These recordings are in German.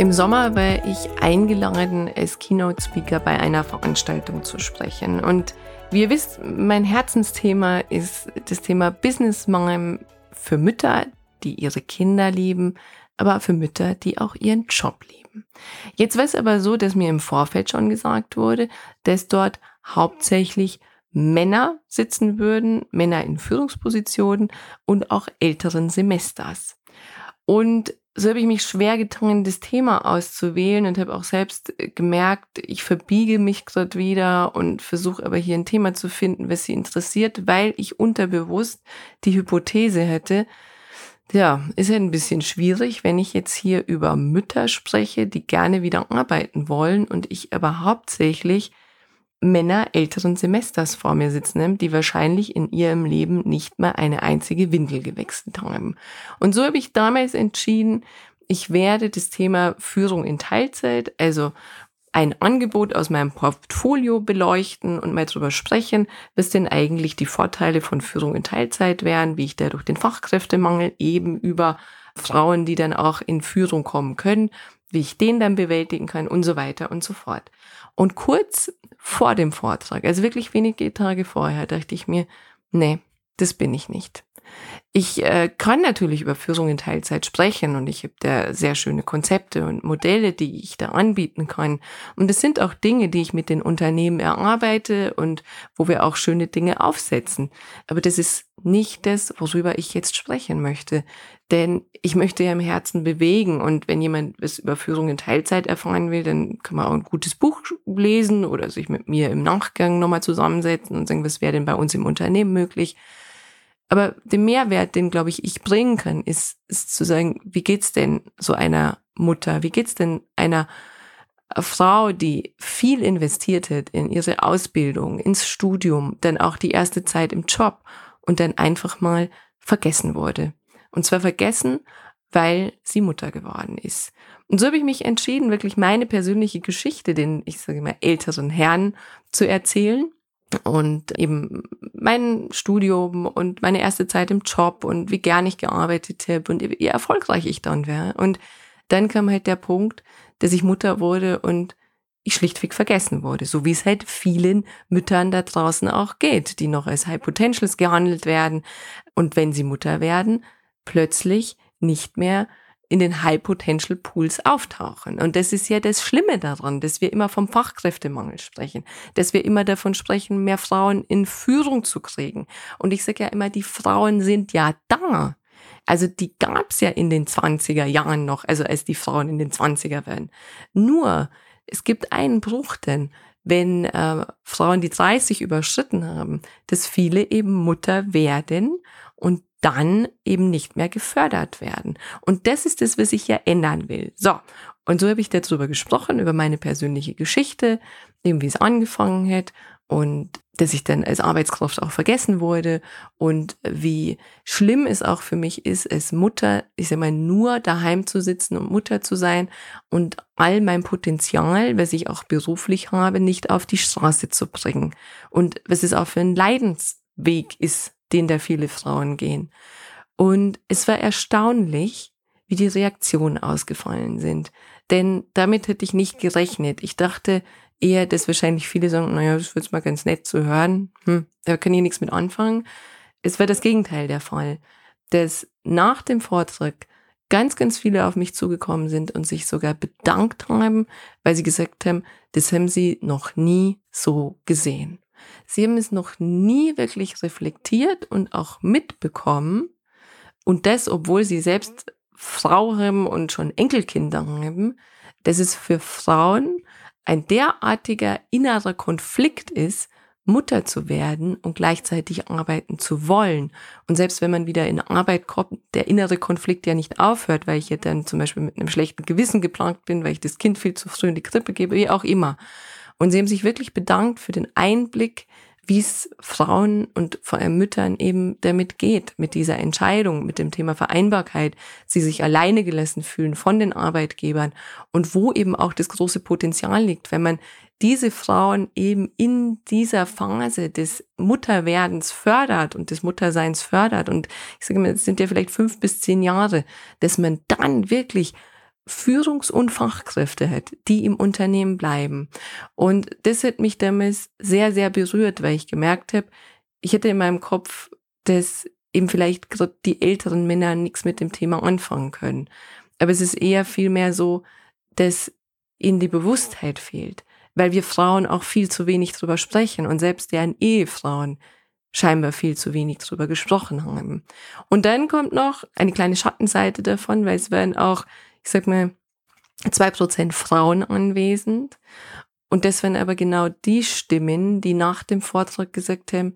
Im Sommer war ich eingeladen, als Keynote-Speaker bei einer Veranstaltung zu sprechen. Und wie ihr wisst, mein Herzensthema ist das Thema Business Mom für Mütter, die ihre Kinder lieben, aber für Mütter, die auch ihren Job lieben. Jetzt war es aber so, dass mir im Vorfeld schon gesagt wurde, dass dort hauptsächlich Männer sitzen würden, Männer in Führungspositionen und auch älteren Semesters. Und so habe ich mich schwer getan, das Thema auszuwählen und habe auch selbst gemerkt, ich verbiege mich gerade wieder und versuche aber hier ein Thema zu finden, was sie interessiert, weil ich unterbewusst die Hypothese hätte, ja, ist ja ein bisschen schwierig, wenn ich jetzt hier über Mütter spreche, die gerne wieder arbeiten wollen und ich aber hauptsächlich Männer älteren Semesters vor mir sitzen haben, die wahrscheinlich in ihrem Leben nicht mal eine einzige Windel gewechselt haben. Und so habe ich damals entschieden, ich werde das Thema Führung in Teilzeit, also ein Angebot aus meinem Portfolio beleuchten und mal drüber sprechen, was denn eigentlich die Vorteile von Führung in Teilzeit wären, wie ich da durch den Fachkräftemangel eben über Frauen, die dann auch in Führung kommen können, wie ich den dann bewältigen kann und so weiter und so fort. Und kurz vor dem Vortrag, also wirklich wenige Tage vorher, dachte ich mir, nee, das bin ich nicht. Ich äh, kann natürlich über Führung in Teilzeit sprechen und ich habe da sehr schöne Konzepte und Modelle, die ich da anbieten kann. Und es sind auch Dinge, die ich mit den Unternehmen erarbeite und wo wir auch schöne Dinge aufsetzen. Aber das ist nicht das, worüber ich jetzt sprechen möchte. Denn ich möchte ja im Herzen bewegen und wenn jemand was über Führung in Teilzeit erfahren will, dann kann man auch ein gutes Buch lesen oder sich mit mir im Nachgang nochmal zusammensetzen und sagen, was wäre denn bei uns im Unternehmen möglich. Aber den Mehrwert, den, glaube ich, ich bringen kann, ist, ist zu sagen, wie geht's denn so einer Mutter? Wie geht's denn einer Frau, die viel investiert hat in ihre Ausbildung, ins Studium, dann auch die erste Zeit im Job und dann einfach mal vergessen wurde? Und zwar vergessen, weil sie Mutter geworden ist. Und so habe ich mich entschieden, wirklich meine persönliche Geschichte den, ich sage mal, älteren Herren zu erzählen und eben mein Studium und meine erste Zeit im Job und wie gern ich gearbeitet habe und wie erfolgreich ich dann wäre. Und dann kam halt der Punkt, dass ich Mutter wurde und ich schlichtweg vergessen wurde, so wie es halt vielen Müttern da draußen auch geht, die noch als High Potentials gehandelt werden und wenn sie Mutter werden, plötzlich nicht mehr in den High Potential Pools auftauchen. Und das ist ja das Schlimme daran, dass wir immer vom Fachkräftemangel sprechen, dass wir immer davon sprechen, mehr Frauen in Führung zu kriegen. Und ich sage ja immer, die Frauen sind ja da. Also die gab's ja in den 20er Jahren noch, also als die Frauen in den 20er werden. Nur, es gibt einen Bruch denn, wenn äh, Frauen die 30 überschritten haben, dass viele eben Mutter werden und dann eben nicht mehr gefördert werden. Und das ist das, was ich ja ändern will. So. Und so habe ich darüber gesprochen, über meine persönliche Geschichte, eben wie es angefangen hat und dass ich dann als Arbeitskraft auch vergessen wurde und wie schlimm es auch für mich ist, als Mutter, ich sag mal, nur daheim zu sitzen und Mutter zu sein und all mein Potenzial, was ich auch beruflich habe, nicht auf die Straße zu bringen. Und was es auch für ein Leidensweg ist, den da viele Frauen gehen. Und es war erstaunlich, wie die Reaktionen ausgefallen sind. Denn damit hätte ich nicht gerechnet. Ich dachte eher, dass wahrscheinlich viele sagen, naja, das wird mal ganz nett zu hören. Hm, da kann ich nichts mit anfangen. Es war das Gegenteil der Fall. Dass nach dem Vortrag ganz, ganz viele auf mich zugekommen sind und sich sogar bedankt haben, weil sie gesagt haben, das haben sie noch nie so gesehen. Sie haben es noch nie wirklich reflektiert und auch mitbekommen. Und das, obwohl sie selbst Frau haben und schon Enkelkinder haben, dass es für Frauen ein derartiger innerer Konflikt ist, Mutter zu werden und gleichzeitig arbeiten zu wollen. Und selbst wenn man wieder in Arbeit kommt, der innere Konflikt ja nicht aufhört, weil ich ja dann zum Beispiel mit einem schlechten Gewissen geplant bin, weil ich das Kind viel zu früh in die Krippe gebe, wie auch immer. Und sie haben sich wirklich bedankt für den Einblick, wie es Frauen und vor allem Müttern eben damit geht, mit dieser Entscheidung, mit dem Thema Vereinbarkeit, sie sich alleine gelassen fühlen von den Arbeitgebern und wo eben auch das große Potenzial liegt, wenn man diese Frauen eben in dieser Phase des Mutterwerdens fördert und des Mutterseins fördert. Und ich sage mal, es sind ja vielleicht fünf bis zehn Jahre, dass man dann wirklich Führungs- und Fachkräfte hat, die im Unternehmen bleiben. Und das hat mich damals sehr, sehr berührt, weil ich gemerkt habe, ich hätte in meinem Kopf, dass eben vielleicht gerade die älteren Männer nichts mit dem Thema anfangen können. Aber es ist eher vielmehr so, dass ihnen die Bewusstheit fehlt, weil wir Frauen auch viel zu wenig drüber sprechen und selbst deren Ehefrauen scheinbar viel zu wenig drüber gesprochen haben. Und dann kommt noch eine kleine Schattenseite davon, weil es werden auch ich sag mal, zwei Prozent Frauen anwesend. Und das waren aber genau die Stimmen, die nach dem Vortrag gesagt haben,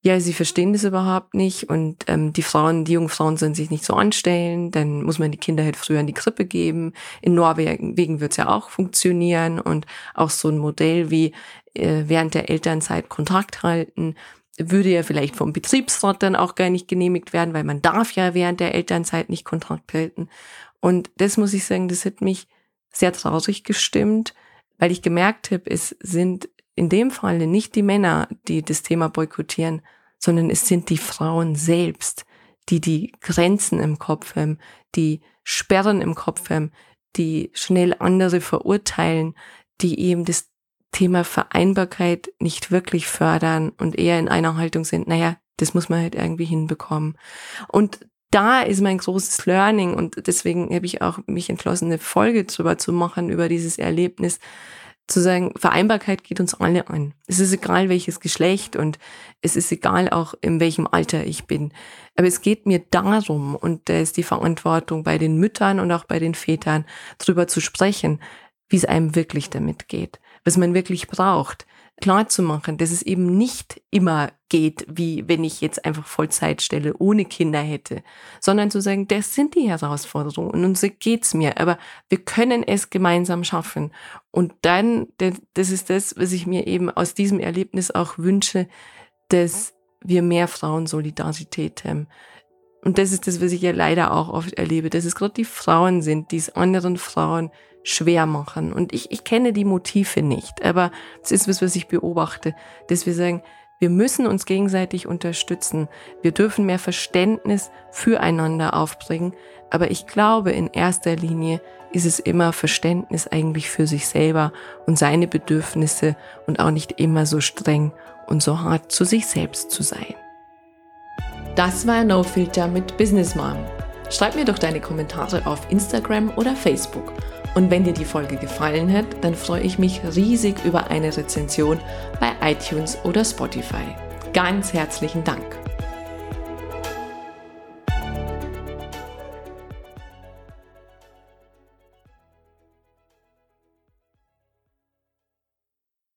ja, sie verstehen das überhaupt nicht und ähm, die Frauen, die jungen Frauen sollen sich nicht so anstellen, dann muss man die Kinder halt früher in die Krippe geben. In Norwegen wird es ja auch funktionieren und auch so ein Modell wie äh, während der Elternzeit Kontakt halten, würde ja vielleicht vom Betriebsrat dann auch gar nicht genehmigt werden, weil man darf ja während der Elternzeit nicht Kontakt halten. Und das muss ich sagen, das hat mich sehr traurig gestimmt, weil ich gemerkt habe, es sind in dem Falle nicht die Männer, die das Thema boykottieren, sondern es sind die Frauen selbst, die die Grenzen im Kopf haben, die Sperren im Kopf haben, die schnell andere verurteilen, die eben das Thema Vereinbarkeit nicht wirklich fördern und eher in einer Haltung sind, naja, das muss man halt irgendwie hinbekommen. Und da ist mein großes Learning und deswegen habe ich auch mich entschlossen, eine Folge drüber zu machen, über dieses Erlebnis, zu sagen, Vereinbarkeit geht uns alle an. Es ist egal, welches Geschlecht und es ist egal auch, in welchem Alter ich bin. Aber es geht mir darum, und da ist die Verantwortung bei den Müttern und auch bei den Vätern, drüber zu sprechen, wie es einem wirklich damit geht, was man wirklich braucht klar zu machen, dass es eben nicht immer geht, wie wenn ich jetzt einfach Vollzeitstelle ohne Kinder hätte, sondern zu sagen, das sind die Herausforderungen und so geht's mir, aber wir können es gemeinsam schaffen. Und dann, das ist das, was ich mir eben aus diesem Erlebnis auch wünsche, dass wir mehr Frauensolidarität haben. Und das ist das, was ich ja leider auch oft erlebe, dass es gerade die Frauen sind, die es anderen Frauen schwer machen. Und ich, ich kenne die Motive nicht, aber es ist was, was ich beobachte, dass wir sagen, wir müssen uns gegenseitig unterstützen. Wir dürfen mehr Verständnis füreinander aufbringen. Aber ich glaube, in erster Linie ist es immer Verständnis eigentlich für sich selber und seine Bedürfnisse und auch nicht immer so streng und so hart zu sich selbst zu sein. Das war No Filter mit Business Mom. Schreib mir doch deine Kommentare auf Instagram oder Facebook und wenn dir die Folge gefallen hat, dann freue ich mich riesig über eine Rezension bei iTunes oder Spotify. Ganz herzlichen Dank.